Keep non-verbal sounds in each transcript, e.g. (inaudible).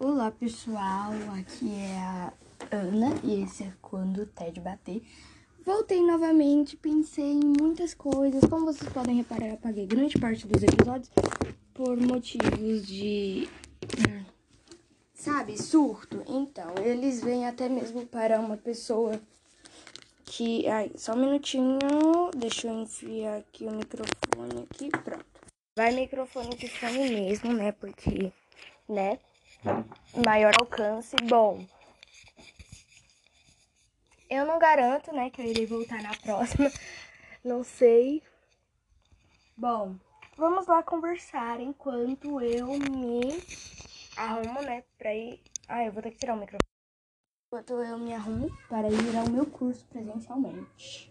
Olá pessoal, aqui é a Ana e esse é quando o TED bater. Voltei novamente, pensei em muitas coisas. Como vocês podem reparar, apaguei grande parte dos episódios por motivos de. Sabe, surto. Então, eles vêm até mesmo para uma pessoa que. Ai, só um minutinho. Deixa eu enfiar aqui o microfone aqui. Pronto. Vai microfone de fone mesmo, né? Porque, né? Maior alcance. Bom. Eu não garanto, né, que eu irei voltar na próxima. (laughs) Não sei. Bom, vamos lá conversar enquanto eu me arrumo, né, pra ir. Ah, eu vou ter que tirar o microfone. Enquanto eu me arrumo para ir ao meu curso presencialmente.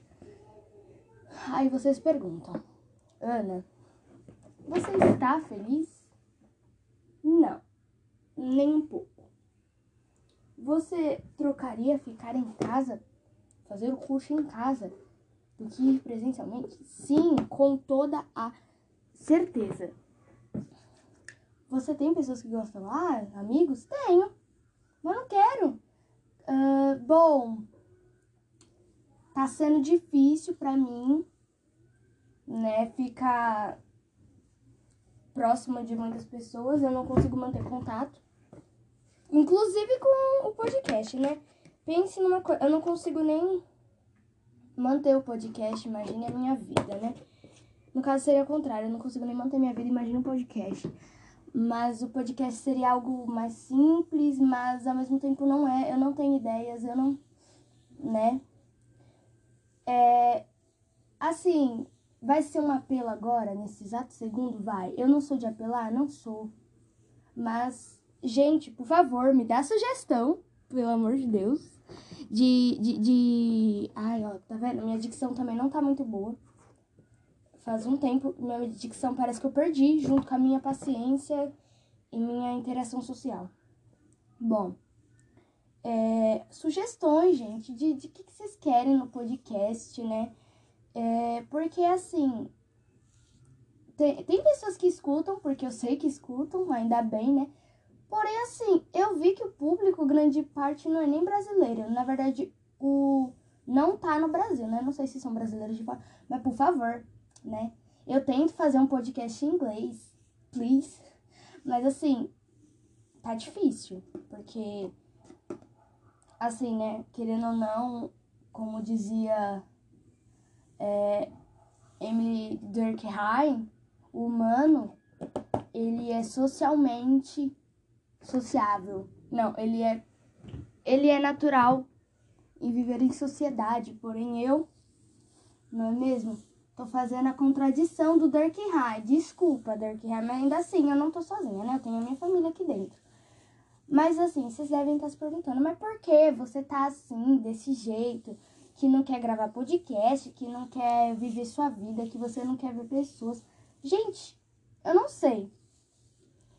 Aí vocês perguntam, Ana, você está feliz? Nem um pouco. Você trocaria ficar em casa, fazer o curso em casa, do que ir presencialmente? Sim, com toda a certeza. Você tem pessoas que gostam? Ah, amigos? Tenho. Mas não quero. Uh, bom, tá sendo difícil pra mim, né, ficar próxima de muitas pessoas. Eu não consigo manter contato. Inclusive com o podcast, né? Pense numa coisa. Eu não consigo nem manter o podcast, imagine a minha vida, né? No caso seria o contrário, eu não consigo nem manter minha vida, imagine um podcast. Mas o podcast seria algo mais simples, mas ao mesmo tempo não é. Eu não tenho ideias, eu não. né? É. Assim, vai ser um apelo agora, nesse exato segundo? Vai. Eu não sou de apelar? Não sou. Mas Gente, por favor, me dá sugestão, pelo amor de Deus. De, de, de... Ai, ó, tá vendo? Minha dicção também não tá muito boa. Faz um tempo, minha dicção parece que eu perdi, junto com a minha paciência e minha interação social. Bom, é, sugestões, gente, de, de que, que vocês querem no podcast, né? É, porque, assim, tem, tem pessoas que escutam, porque eu sei que escutam, ainda bem, né? Porém, assim, eu vi que o público, grande parte, não é nem brasileiro. Na verdade, o não tá no Brasil, né? Não sei se são brasileiros de fora, mas por favor, né? Eu tento fazer um podcast em inglês, please. Mas assim, tá difícil, porque assim, né, querendo ou não, como dizia é, Emily Durkheim, o humano, ele é socialmente sociável. Não, ele é ele é natural em viver em sociedade, porém eu não é mesmo? Tô fazendo a contradição do Durkheim. Desculpa, Durkheim, mas ainda assim eu não tô sozinha, né? Eu tenho a minha família aqui dentro. Mas assim, vocês devem estar se perguntando, mas por que você tá assim, desse jeito? Que não quer gravar podcast, que não quer viver sua vida, que você não quer ver pessoas. Gente, eu não sei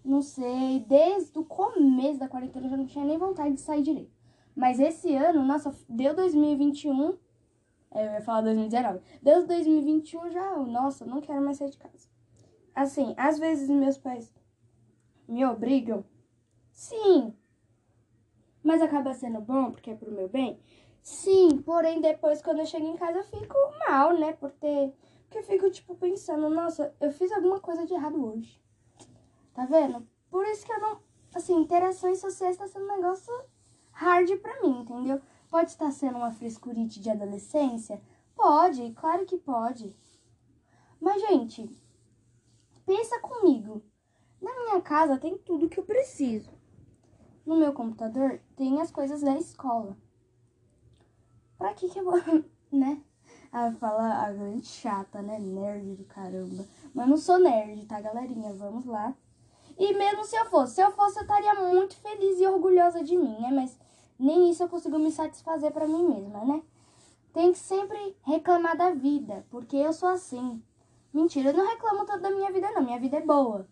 não sei, desde o começo da quarentena eu já não tinha nem vontade de sair direito. Mas esse ano, nossa, deu 2021. É, eu ia falar 2019. Deu 2021 já, nossa, não quero mais sair de casa. Assim, às vezes meus pais me obrigam. Sim. Mas acaba sendo bom porque é pro meu bem? Sim, porém depois quando eu chego em casa eu fico mal, né? Por ter. Porque eu fico, tipo, pensando, nossa, eu fiz alguma coisa de errado hoje. Tá vendo? Por isso que eu não. Assim, interações sociais tá sendo um negócio hard pra mim, entendeu? Pode estar sendo uma frescurite de adolescência? Pode, claro que pode. Mas, gente, pensa comigo. Na minha casa tem tudo que eu preciso. No meu computador tem as coisas da escola. Pra que que eu vou, (laughs) né? Ah, fala a grande chata, né? Nerd do caramba. Mas não sou nerd, tá, galerinha? Vamos lá. E mesmo se eu fosse, se eu fosse, eu estaria muito feliz e orgulhosa de mim, né? Mas nem isso eu consigo me satisfazer para mim mesma, né? Tem que sempre reclamar da vida, porque eu sou assim. Mentira, eu não reclamo tanto da minha vida, não. Minha vida é boa.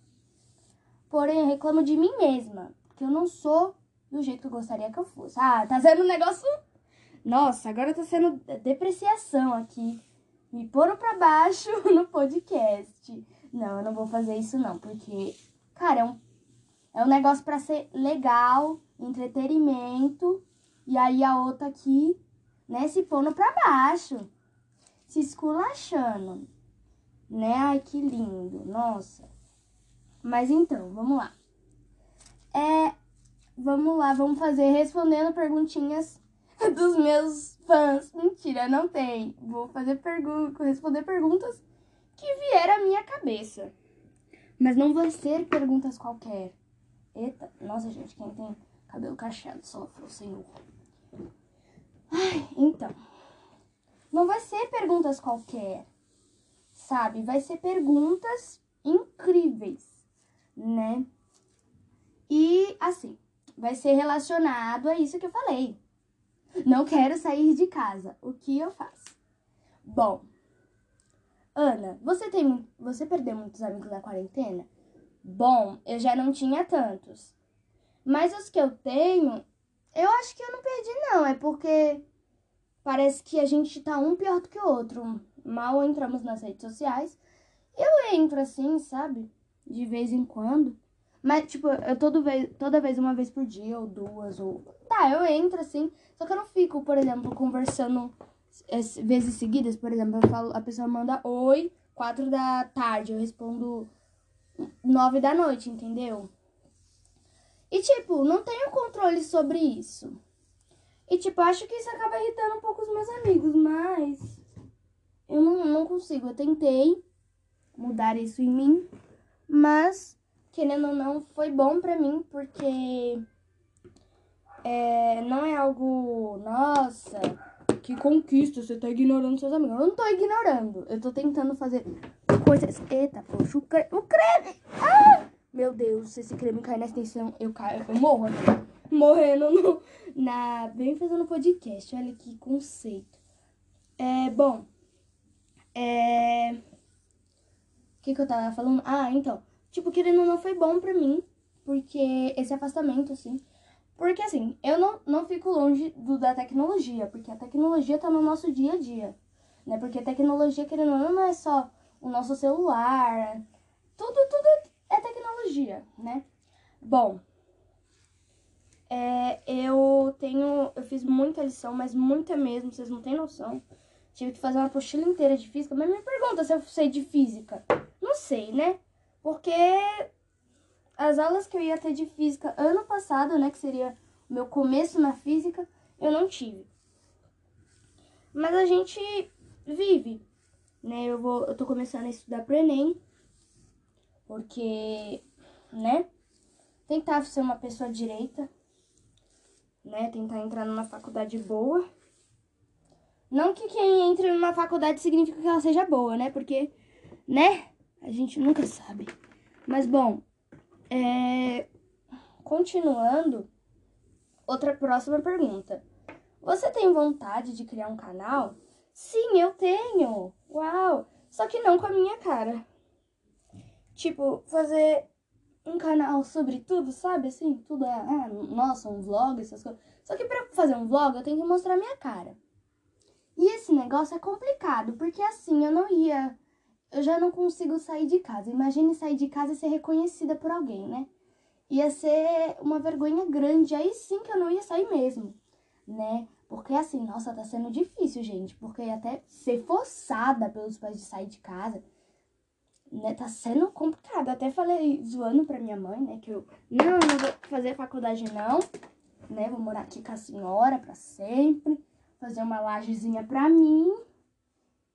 Porém, eu reclamo de mim mesma, porque eu não sou do jeito que eu gostaria que eu fosse. Ah, tá sendo um negócio. Nossa, agora tá sendo depreciação aqui. Me pôr pra baixo (laughs) no podcast. Não, eu não vou fazer isso, não, porque Cara, é um, É um negócio para ser legal, entretenimento. E aí a outra aqui, né, se pondo pra baixo. Se esculachando. Né? Ai, que lindo. Nossa. Mas então, vamos lá. É, vamos lá, vamos fazer respondendo perguntinhas (laughs) dos meus fãs. Mentira, não tem. Vou fazer perguntas, responder perguntas que vier à minha cabeça. Mas não vão ser perguntas qualquer. Eita, nossa gente, quem tem cabelo cacheado sofre, o senhor. Ai, então. Não vai ser perguntas qualquer, sabe? Vai ser perguntas incríveis, né? E assim, vai ser relacionado a isso que eu falei. Não quero sair de casa. O que eu faço? Bom, Ana, você tem, você perdeu muitos amigos na quarentena? Bom, eu já não tinha tantos. Mas os que eu tenho, eu acho que eu não perdi não, é porque parece que a gente tá um pior do que o outro. Mal entramos nas redes sociais. Eu entro assim, sabe? De vez em quando. Mas, tipo, eu todo vez, toda vez, uma vez por dia, ou duas, ou. Tá, eu entro assim. Só que eu não fico, por exemplo, conversando vezes seguidas. Por exemplo, eu falo, a pessoa manda oi, quatro da tarde. Eu respondo nove da noite, entendeu? E, tipo, não tenho controle sobre isso. E, tipo, acho que isso acaba irritando um pouco os meus amigos, mas eu não, não consigo. Eu tentei mudar isso em mim, mas, querendo ou não, foi bom pra mim, porque é, não é algo, nossa, que conquista, você tá ignorando seus amigos. Eu não tô ignorando, eu tô tentando fazer coisas. Eita, poxa, o creme. O creme! Ah! Meu Deus, se esse creme cair na extensão, eu caio, eu morro. Morrendo no, (laughs) na. Bem fazendo podcast, olha que conceito. É, bom. É. O que, que eu tava falando? Ah, então. Tipo, querendo ou não, foi bom pra mim. Porque esse afastamento, assim. Porque assim, eu não, não fico longe do, da tecnologia, porque a tecnologia tá no nosso dia a dia. Né? Porque a tecnologia, querendo ou não, não é só o nosso celular. Tudo, tudo é tecnologia, né? Bom, é, eu tenho. Eu fiz muita lição, mas muita mesmo, vocês não têm noção. Tive que fazer uma apostila inteira de física, mas me pergunta se eu sei de física. Não sei, né? Porque as aulas que eu ia ter de física ano passado, né, que seria o meu começo na física, eu não tive. Mas a gente vive, né? Eu vou, eu tô começando a estudar pro ENEM, porque, né? Tentar ser uma pessoa direita, né? Tentar entrar numa faculdade boa. Não que quem entre numa faculdade significa que ela seja boa, né? Porque, né? A gente nunca sabe. Mas, bom, é... continuando, outra próxima pergunta. Você tem vontade de criar um canal? Sim, eu tenho. Uau! Só que não com a minha cara. Tipo, fazer um canal sobre tudo, sabe? Assim, tudo é, ah, nossa, um vlog, essas coisas. Só que pra fazer um vlog eu tenho que mostrar minha cara. E esse negócio é complicado, porque assim, eu não ia. Eu já não consigo sair de casa. Imagine sair de casa e ser reconhecida por alguém, né? Ia ser uma vergonha grande. Aí sim que eu não ia sair mesmo, né? Porque assim, nossa, tá sendo difícil, gente. Porque até ser forçada pelos pais de sair de casa, né? Tá sendo complicado. Até falei zoando pra minha mãe, né? Que eu não, não vou fazer faculdade, não. Né? Vou morar aqui com a senhora pra sempre. Fazer uma lajezinha pra mim.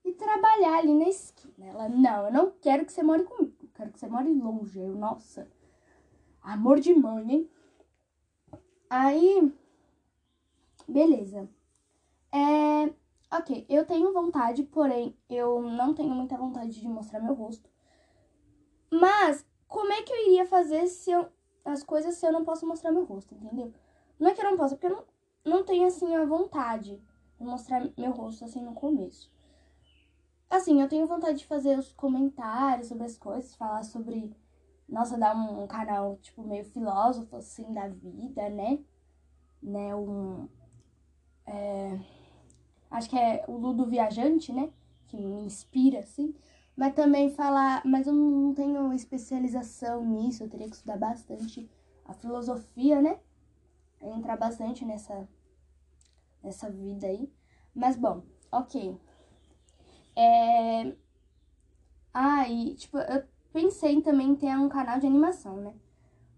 E trabalhar ali na esquina. Ela, não, eu não quero que você more comigo. Eu quero que você more longe. Eu, nossa, amor de mãe, hein? Aí Beleza. É, ok, eu tenho vontade, porém eu não tenho muita vontade de mostrar meu rosto. Mas como é que eu iria fazer se eu, as coisas se eu não posso mostrar meu rosto, entendeu? Não é que eu não posso, porque eu não, não tenho assim a vontade de mostrar meu rosto assim no começo. Assim, eu tenho vontade de fazer os comentários sobre as coisas, falar sobre. Nossa, dar um, um canal, tipo, meio filósofo, assim, da vida, né? Né? Um, é, acho que é o Ludo Viajante, né? Que me inspira, assim. Mas também falar. Mas eu não tenho especialização nisso, eu teria que estudar bastante a filosofia, né? Entrar bastante nessa, nessa vida aí. Mas bom, ok. É... Ah, tipo, eu pensei também em ter um canal de animação, né?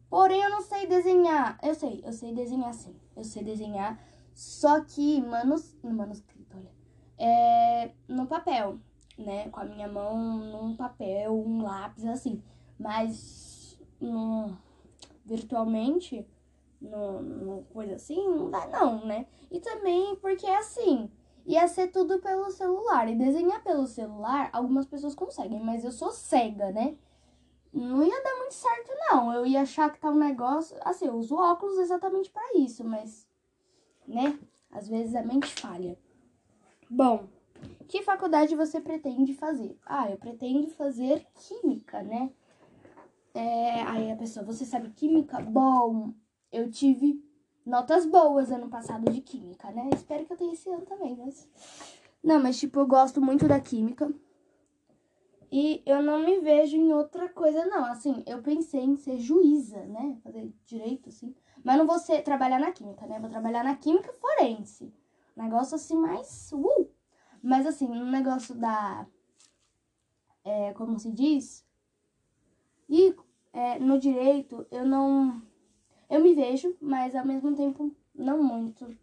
Porém, eu não sei desenhar. Eu sei, eu sei desenhar sim. Eu sei desenhar. Só que manus... no manuscrito, olha. É... no papel, né? Com a minha mão num papel, um lápis, assim. Mas no... virtualmente, no, no coisa assim, não dá não, né? E também porque é assim ia ser tudo pelo celular. E desenhar pelo celular, algumas pessoas conseguem, mas eu sou cega, né? Não ia dar muito certo, não. Eu ia achar que tá um negócio. Assim, eu uso óculos exatamente para isso, mas. Né? Às vezes a mente falha. Bom, que faculdade você pretende fazer? Ah, eu pretendo fazer química, né? É, aí a pessoa, você sabe química? Bom, eu tive notas boas ano passado de química, né? Espero que eu tenha esse ano também, mas. Não, mas tipo, eu gosto muito da química. E eu não me vejo em outra coisa, não. Assim, eu pensei em ser juíza, né? Fazer direito, assim. Mas não vou ser, trabalhar na química, né? Vou trabalhar na química forense. Negócio assim mais. Uh! Mas assim, no negócio da. É, como se diz? E é, no direito, eu não eu me vejo, mas ao mesmo tempo não muito.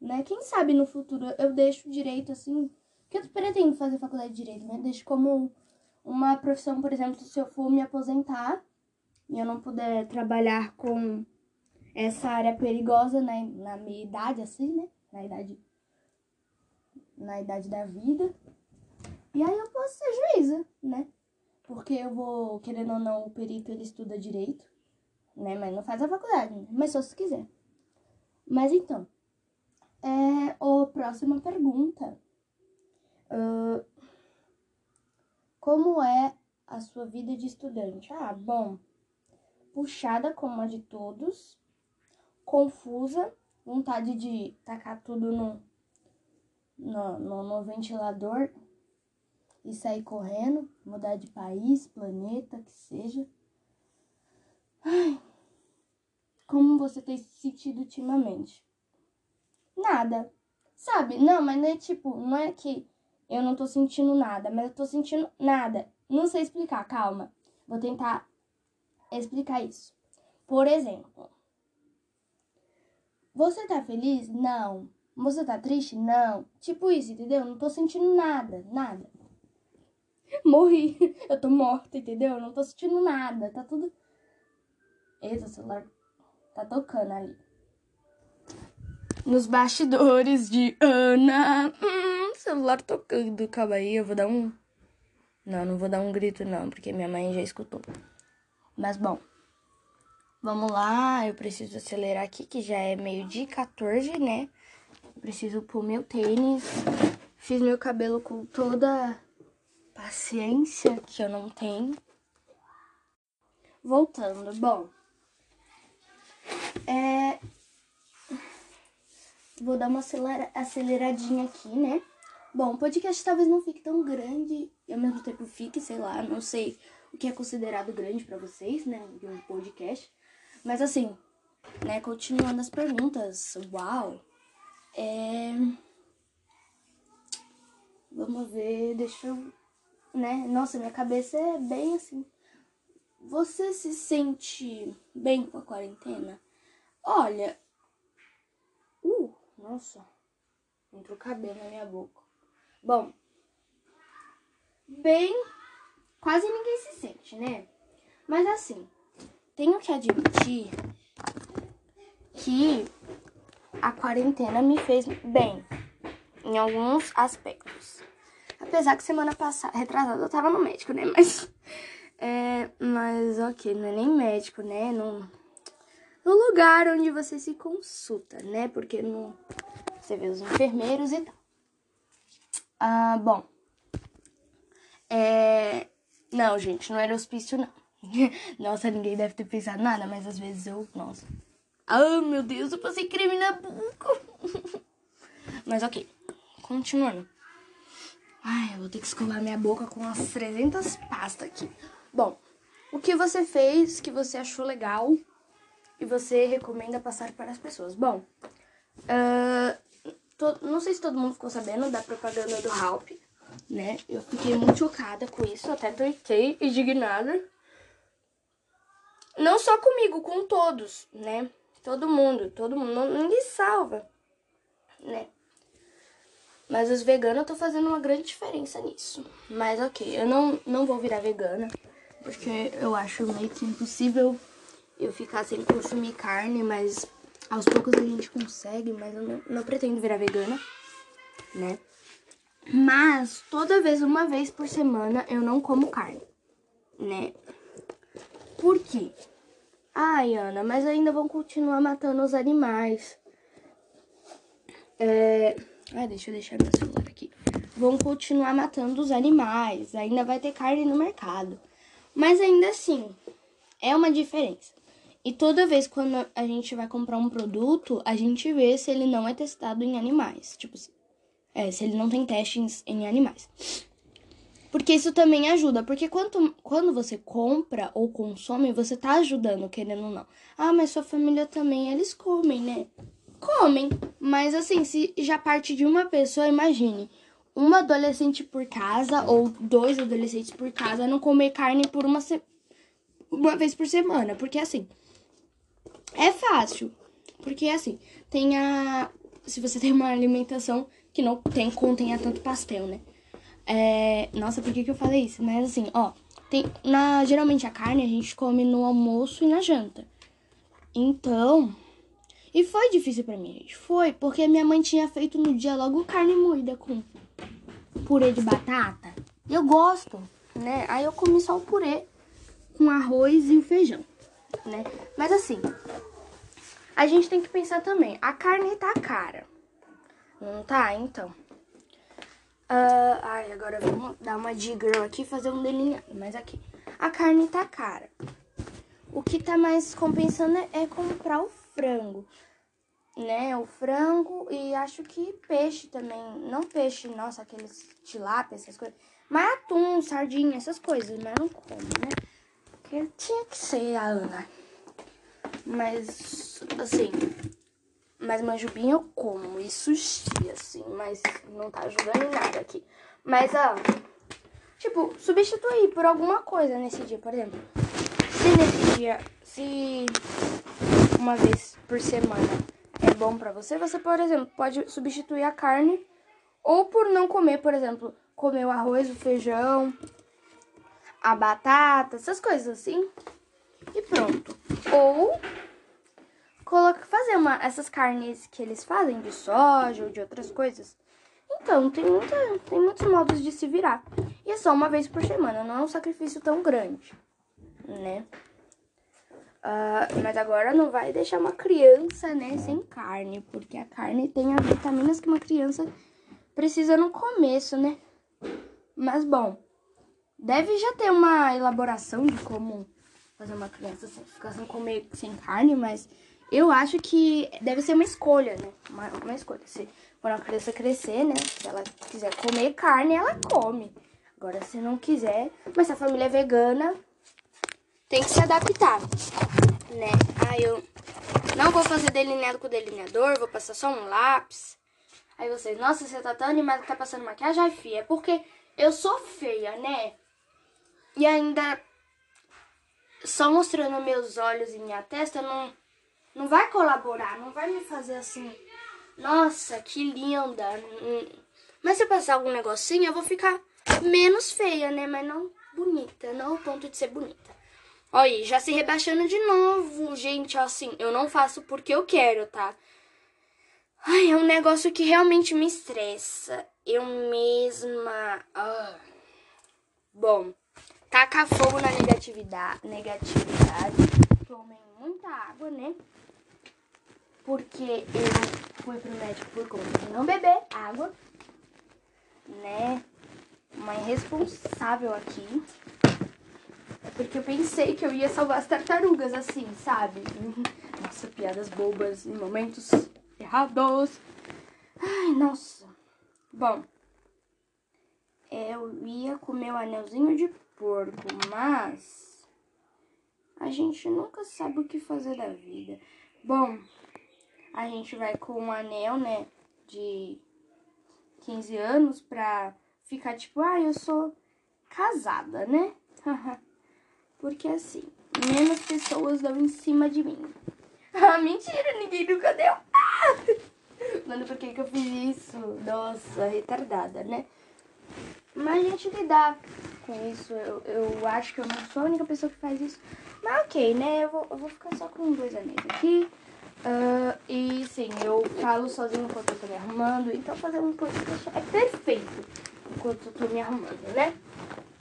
Né? Quem sabe no futuro eu deixo direito assim. Que eu pretendo fazer faculdade de direito, né? Deixo como uma profissão, por exemplo, se eu for me aposentar e eu não puder trabalhar com essa área perigosa né? na minha idade, assim, né? Na idade. Na idade da vida. E aí eu posso ser juíza, né? Porque eu vou, querendo ou não, o perito ele estuda direito né? Mas não faz a faculdade, né? mas só se quiser. Mas então, é, a próxima pergunta. Uh, como é a sua vida de estudante? Ah, bom, puxada como a de todos, confusa, vontade de tacar tudo no, no, no, no ventilador e sair correndo, mudar de país, planeta, que seja. Ai, como você tem se sentido ultimamente? Nada. Sabe? Não, mas não é tipo, não é que eu não tô sentindo nada, mas eu tô sentindo nada. Não sei explicar, calma. Vou tentar explicar isso. Por exemplo, você tá feliz? Não. Você tá triste? Não. Tipo isso, entendeu? Não tô sentindo nada, nada. (laughs) Morri. (laughs) Eu tô morta, entendeu? Não tô sentindo nada. Tá tudo. Eita, celular Tá tocando ali. Nos bastidores de Ana. Hum, celular tocando. Calma aí, eu vou dar um. Não, não vou dar um grito, não, porque minha mãe já escutou. Mas bom. Vamos lá, eu preciso acelerar aqui, que já é meio dia 14, né? Preciso pôr meu tênis. Fiz meu cabelo com toda paciência que eu não tenho. Voltando, bom. É... Vou dar uma acelera... aceleradinha aqui, né? Bom, o podcast talvez não fique tão grande e ao mesmo tempo fique, sei lá, não sei o que é considerado grande para vocês, né, de um podcast. Mas assim, né, continuando as perguntas. Uau. É... Vamos ver, deixa eu, né? Nossa, minha cabeça é bem assim. Você se sente bem com a quarentena? Olha. Uh, nossa. Entrou cabelo na minha boca. Bom. Bem. Quase ninguém se sente, né? Mas assim. Tenho que admitir que a quarentena me fez bem em alguns aspectos. Apesar que semana passada, retrasada, eu tava no médico, né? Mas. É, mas ok, não é nem médico, né? Não no lugar onde você se consulta, né? Porque no, você vê os enfermeiros e tal. Ah, bom. É... Não, gente, não era hospício, não. (laughs) Nossa, ninguém deve ter pensado nada, mas às vezes eu. Nossa. Ah, meu Deus, eu passei creme na boca. (laughs) mas ok. Continuando. Ai, eu vou ter que escovar minha boca com umas 300 pastas aqui. Bom, o que você fez que você achou legal e você recomenda passar para as pessoas? Bom, uh, to, não sei se todo mundo ficou sabendo da propaganda do Halp, né? Eu fiquei muito chocada com isso, até fiquei indignada. Não só comigo, com todos, né? Todo mundo, todo mundo, ninguém salva, né? Mas os veganos estão fazendo uma grande diferença nisso. Mas ok, eu não, não vou virar vegana, porque eu acho meio que impossível eu ficar sem consumir carne, mas aos poucos a gente consegue, mas eu não, não pretendo virar vegana, né? Mas toda vez, uma vez por semana, eu não como carne, né? Por quê? Ai, Ana, mas ainda vão continuar matando os animais. É... Ah, deixa eu deixar meu celular aqui. Vão continuar matando os animais. Ainda vai ter carne no mercado. Mas ainda assim, é uma diferença. E toda vez quando a gente vai comprar um produto, a gente vê se ele não é testado em animais. Tipo, é, se ele não tem testes em animais. Porque isso também ajuda. Porque quando, quando você compra ou consome, você tá ajudando, querendo ou não. Ah, mas sua família também, eles comem, né? Comem. Mas assim, se já parte de uma pessoa, imagine. Uma adolescente por casa ou dois adolescentes por casa não comer carne por uma, se... uma vez por semana. Porque assim, é fácil. Porque assim, tem a. Se você tem uma alimentação que não tem, contenha tanto pastel, né? É, nossa, por que, que eu falei isso? Mas assim, ó, tem, na, geralmente a carne a gente come no almoço e na janta. Então, e foi difícil para mim, gente. Foi, porque minha mãe tinha feito no dia logo carne moída com purê de batata. Eu gosto, né? Aí eu comi só o purê com arroz e o feijão, né? Mas assim, a gente tem que pensar também, a carne tá cara. Não tá? Então. Uh, ai, agora vamos dar uma de girl aqui fazer um delineado. Mas aqui. A carne tá cara. O que tá mais compensando é, é comprar o frango. Né? O frango e acho que peixe também. Não peixe, nossa, aqueles tilápia, essas coisas. Mas atum, sardinha, essas coisas. Mas não como, né? Tinha que ser a Ana. Mas, assim, mas manjubinho eu como e sushi, assim, mas não tá ajudando em nada aqui. Mas, ó, tipo, substituir por alguma coisa nesse dia, por exemplo. Se nesse dia, se uma vez por semana é bom pra você, você, por exemplo, pode substituir a carne ou por não comer, por exemplo, comer o arroz, o feijão, a batata, essas coisas assim. E pronto. Ou coloca, fazer uma, essas carnes que eles fazem de soja ou de outras coisas. Então, tem, muita, tem muitos modos de se virar. E é só uma vez por semana, não é um sacrifício tão grande, né? Uh, mas agora não vai deixar uma criança, né, sem carne, porque a carne tem as vitaminas que uma criança precisa no começo, né? Mas bom, deve já ter uma elaboração de como fazer uma criança ficar sem comer sem carne, mas eu acho que deve ser uma escolha, né? Uma, uma escolha. Se for uma criança crescer, né? Se ela quiser comer carne, ela come. Agora, se não quiser, mas se a família é vegana, tem que se adaptar, né? Aí eu não vou fazer delineado com delineador, vou passar só um lápis. Aí vocês, nossa, você tá tão animada que tá passando maquiagem? Ai, filha, é porque eu sou feia, né? E ainda só mostrando meus olhos e minha testa, não não vai colaborar, não vai me fazer assim. Nossa, que linda. Mas se eu passar algum negocinho, eu vou ficar menos feia, né? Mas não bonita, não ao ponto de ser bonita. Olha já se rebaixando de novo, gente, assim, eu não faço porque eu quero, tá? Ai, é um negócio que realmente me estressa. Eu mesma. Ah. Bom, taca fogo na negatividade. Negatividade. Tomem muita água, né? porque eu fui pro médico por conta de não beber água, né? Uma irresponsável aqui. É porque eu pensei que eu ia salvar as tartarugas assim, sabe? (laughs) Nossa, piadas bobas em momentos errados. Ai, nossa. Bom, eu ia comer o anelzinho de porco, mas a gente nunca sabe o que fazer da vida. Bom, a gente vai com um anel, né, de 15 anos pra ficar tipo, ah, eu sou casada, né? (laughs) Porque assim, menos pessoas dão em cima de mim. (laughs) Ah, mentira, ninguém nunca deu. (laughs) Mano, por que, que eu fiz isso? Nossa, retardada, né? Mas a gente lidar com isso. Eu, eu acho que eu não sou a única pessoa que faz isso. Mas ok, né? Eu vou, eu vou ficar só com dois anéis aqui. Uh, e sim, eu falo sozinho enquanto eu tô me arrumando. Então fazer um podcast é perfeito enquanto eu tô me arrumando, né?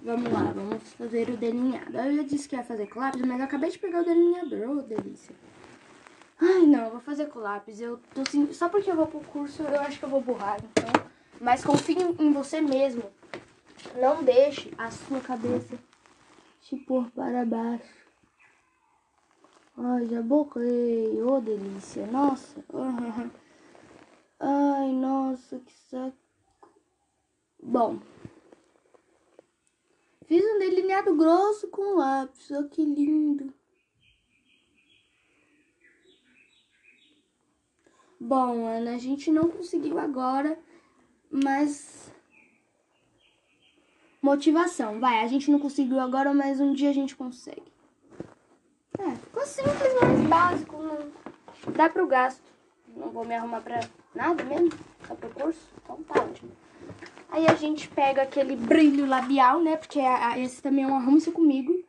Vamos lá, vamos fazer o delineado. Eu já disse que ia fazer com lápis, mas eu acabei de pegar o delineador. Oh, delícia. Ai, não, eu vou fazer com lápis. Eu tô assim, só porque eu vou pro curso, eu acho que eu vou borrar, então. Mas confie em você mesmo. Não deixe a sua cabeça te pôr para baixo. Ai, já borrei. Ô, oh, delícia. Nossa. (laughs) Ai, nossa, que saco. Bom. Fiz um delineado grosso com lápis. Olha que lindo. Bom, Ana, a gente não conseguiu agora, mas. Motivação, vai. A gente não conseguiu agora, mas um dia a gente consegue. É, ficou simples, mas básico. Não dá pro gasto. Não vou me arrumar pra nada mesmo. Só pro curso. Então tá ótimo. Aí a gente pega aquele brilho labial, né? Porque a, a, esse também é um arrume-se comigo.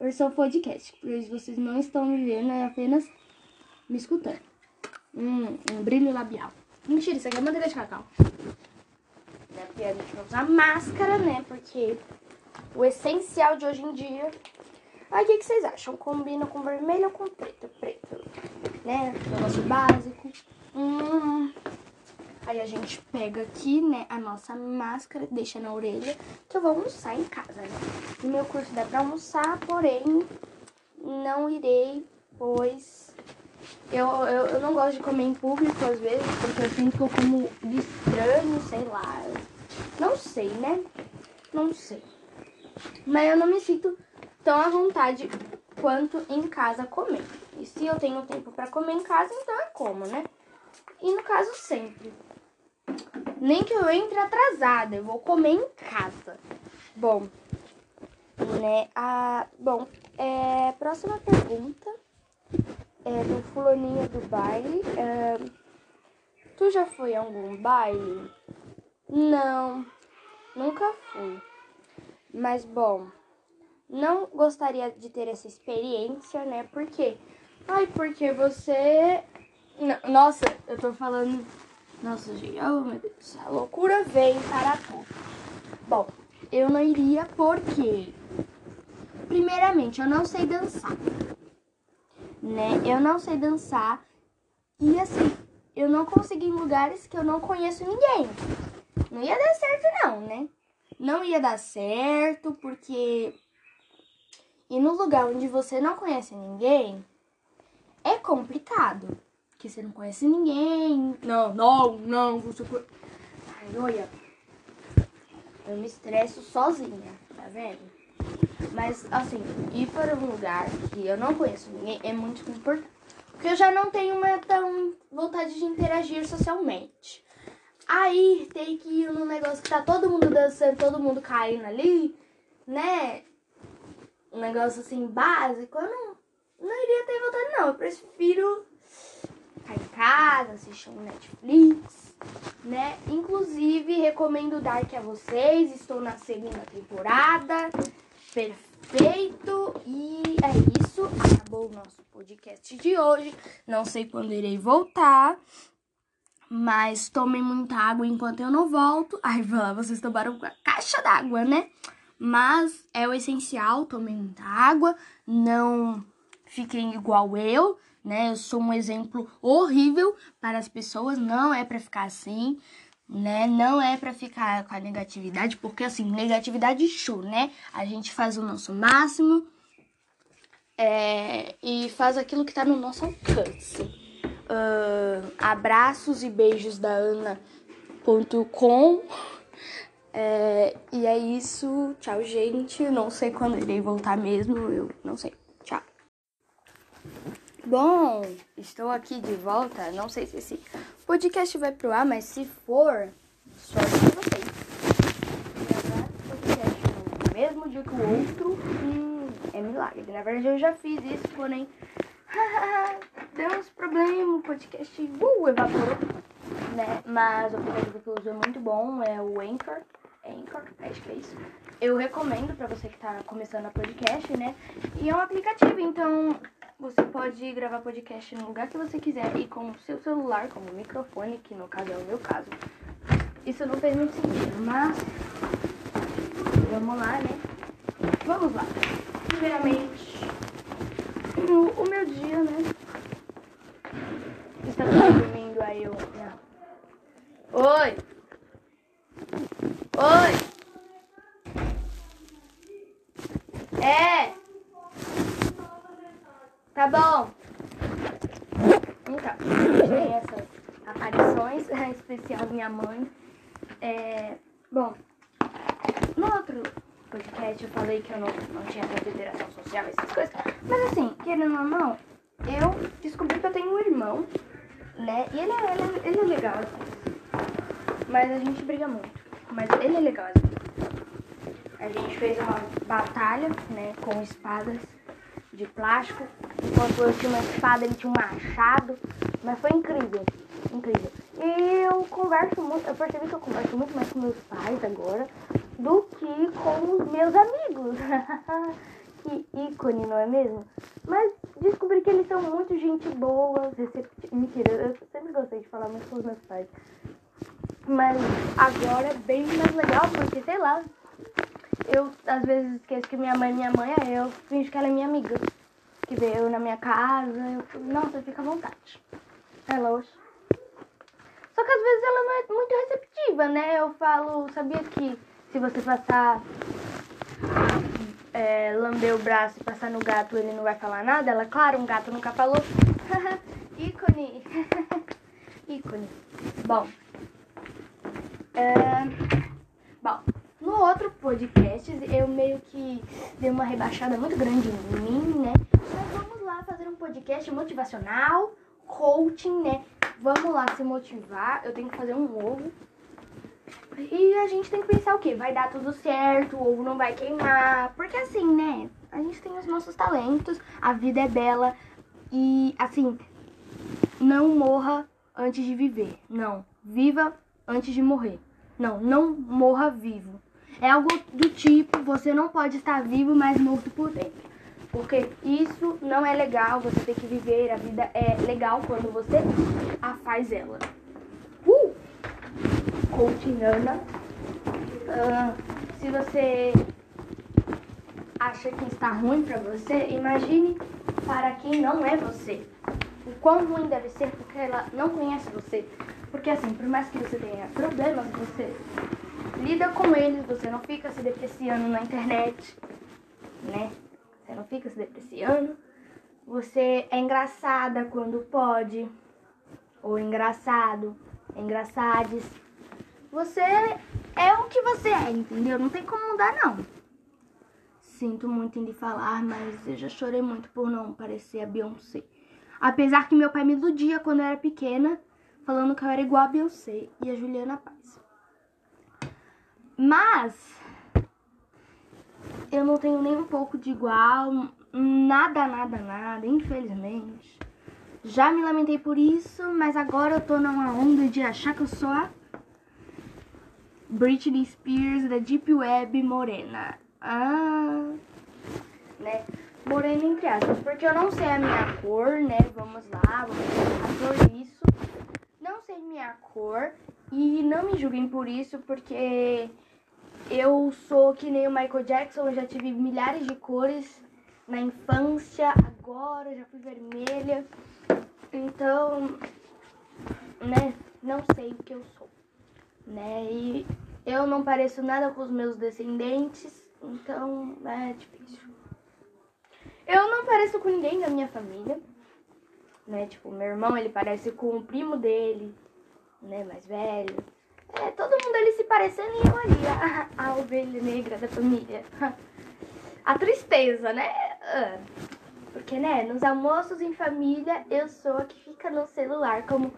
Versão podcast. Pois vocês não estão me vendo, é apenas me escutando um, um brilho labial. Mentira, isso aqui é manteiga de cacau. Porque a gente vai usar máscara, né? Porque o essencial de hoje em dia. Aí o que, que vocês acham? Combina com vermelho ou com preto? Preto. Né? Negócio básico. Hum. Aí a gente pega aqui, né, a nossa máscara, deixa na orelha, que eu vou almoçar em casa, né? No meu curso dá pra almoçar, porém, não irei, pois eu, eu, eu não gosto de comer em público às vezes, porque eu sinto que eu como de estranho, sei lá. Não sei, né? Não sei. Mas eu não me sinto tão à vontade quanto em casa comer. E se eu tenho tempo para comer em casa, então é como, né? E no caso, sempre. Nem que eu entre atrasada, eu vou comer em casa. Bom, né? A, bom, é, próxima pergunta é, do fulaninho do baile. É, tu já foi a algum baile? Não, nunca fui. Mas bom, não gostaria de ter essa experiência, né? Por quê? Ai, porque você. Nossa, eu tô falando. Nossa, gente, oh meu Deus, a loucura vem para tudo. Bom, eu não iria porque, primeiramente, eu não sei dançar né? Eu não sei dançar e assim, eu não consigo em lugares que eu não conheço ninguém. Não ia dar certo não, né? Não ia dar certo porque e no lugar onde você não conhece ninguém é complicado. Porque você não conhece ninguém. Não, não, não, você Ai, olha. Eu me estresso sozinha, tá vendo? Mas, assim, ir para um lugar que eu não conheço ninguém é muito importante. Porque eu já não tenho uma tão vontade de interagir socialmente. Aí tem que ir num negócio que tá todo mundo dançando, todo mundo caindo ali, né? Um negócio assim básico, eu não, não iria ter vontade, não. Eu prefiro ficar em casa, assistir um Netflix, né? Inclusive, recomendo Dark a vocês. Estou na segunda temporada. Perfeito. E é isso. Acabou o nosso podcast de hoje. Não sei quando irei voltar. Mas tomem muita água enquanto eu não volto. (laughs) Ai, lá, vocês tomaram uma caixa d'água, né? Mas é o essencial, tomem muita água. Não fiquem igual eu, né? Eu sou um exemplo horrível para as pessoas. Não é para ficar assim né? Não é para ficar com a negatividade, porque assim, negatividade show, né? A gente faz o nosso máximo é, e faz aquilo que tá no nosso alcance. Uh, abraços e beijos da Ana.com. É, e é isso. Tchau, gente. Não sei quando irei voltar mesmo. Eu não sei. Tchau. Bom, estou aqui de volta. Não sei se esse podcast vai pro ar, mas se for, sorte de vocês. No mesmo dia que o outro hum, é milagre. Na verdade, eu já fiz isso, porém. (laughs) Deu uns problemas, o podcast uh, evaporou. Né? Mas o aplicativo que eu uso é muito bom, é o Anchor. Anchor, acho que é isso. Eu recomendo para você que está começando a podcast, né? E é um aplicativo, então você pode gravar podcast no lugar que você quiser e com o seu celular, como microfone, que no caso é o meu caso. Isso não fez muito sentido, mas vamos lá, né? Vamos lá. Primeiramente, o, meu dia, né? Aí, eu. Não. Oi! Oi! É! Tá bom. Então, tem essas aparições, em especial minha mãe. É, bom, no outro podcast eu falei que eu não, não tinha tanta interação social, essas coisas. Mas assim, querendo ou não, eu descobri que eu tenho um irmão, né? E ele é, ele é, ele é legal, assim. Mas a gente briga muito. Mas ele é legal, assim. A gente fez uma batalha, né, com espadas de plástico. Enquanto eu tinha uma espada, ele tinha um machado. Mas foi incrível, incrível. E eu converso muito, eu percebi que eu converso muito mais com meus pais agora do que com os meus amigos. (laughs) que ícone, não é mesmo? Mas descobri que eles são muito gente boa, Mentira, eu sempre gostei de falar muito com os meus pais. Mas agora é bem mais legal, porque sei lá, eu às vezes esqueço que minha mãe é minha mãe, aí eu finjo que ela é minha amiga. Que veio na minha casa, eu nossa, fica à vontade. Ela hoje. Só que às vezes ela não é muito receptiva, né? Eu falo, sabia que se você passar, é, lamber o braço e passar no gato, ele não vai falar nada? Ela, claro, um gato nunca falou. (laughs) Ícone. (laughs) Ícone. Bom. É, bom. Outro podcast, eu meio que dei uma rebaixada muito grande em mim, né? Mas vamos lá fazer um podcast motivacional, coaching, né? Vamos lá se motivar. Eu tenho que fazer um ovo. E a gente tem que pensar o quê? Vai dar tudo certo, o ovo não vai queimar. Porque assim, né? A gente tem os nossos talentos, a vida é bela. E assim, não morra antes de viver. Não. Viva antes de morrer. Não, não morra vivo. É algo do tipo, você não pode estar vivo, mas morto por dentro. Porque isso não é legal, você tem que viver, a vida é legal quando você a faz ela. Uh! Ana. Uh, se você acha que está ruim para você, imagine para quem não é você. O quão ruim deve ser porque ela não conhece você. Porque assim, por mais que você tenha problemas, você lida com eles, você não fica se depreciando na internet, né? Você não fica se depreciando. Você é engraçada quando pode, ou engraçado, engraçades. Você é o que você é, entendeu? Não tem como mudar, não. Sinto muito em lhe falar, mas eu já chorei muito por não parecer a Beyoncé. Apesar que meu pai me iludia quando eu era pequena, falando que eu era igual a Beyoncé e a Juliana Paz. Mas eu não tenho nem um pouco de igual, nada, nada, nada, infelizmente. Já me lamentei por isso, mas agora eu tô numa onda de achar que eu sou a Britney Spears da Deep Web morena. Ah, né? Morena entre aspas, porque eu não sei a minha cor, né? Vamos lá, vamos por isso. Não sei minha cor e não me julguem por isso, porque eu sou que nem o Michael Jackson, eu já tive milhares de cores na infância, agora já fui vermelha. Então, né, não sei o que eu sou, né? E eu não pareço nada com os meus descendentes, então é difícil. Eu não pareço com ninguém da minha família, né? Tipo, meu irmão, ele parece com o primo dele, né, mais velho. É, todo mundo ali se parecendo e eu ali, (laughs) a, a ovelha negra da família. (laughs) A tristeza, né? Ah, porque, né, nos almoços em família eu sou a que fica no celular, como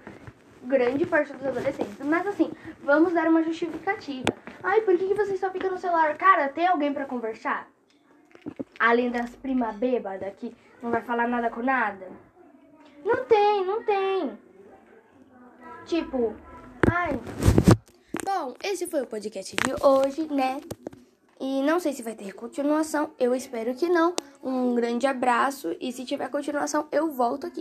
grande parte dos adolescentes. Mas assim, vamos dar uma justificativa. Ai, por que, que você só fica no celular? Cara, tem alguém para conversar? Além das primas bêbadas que não vai falar nada com nada? Não tem, não tem. Tipo, ai. Bom, esse foi o podcast de hoje, né? E não sei se vai ter continuação, eu espero que não. Um grande abraço e se tiver continuação, eu volto aqui.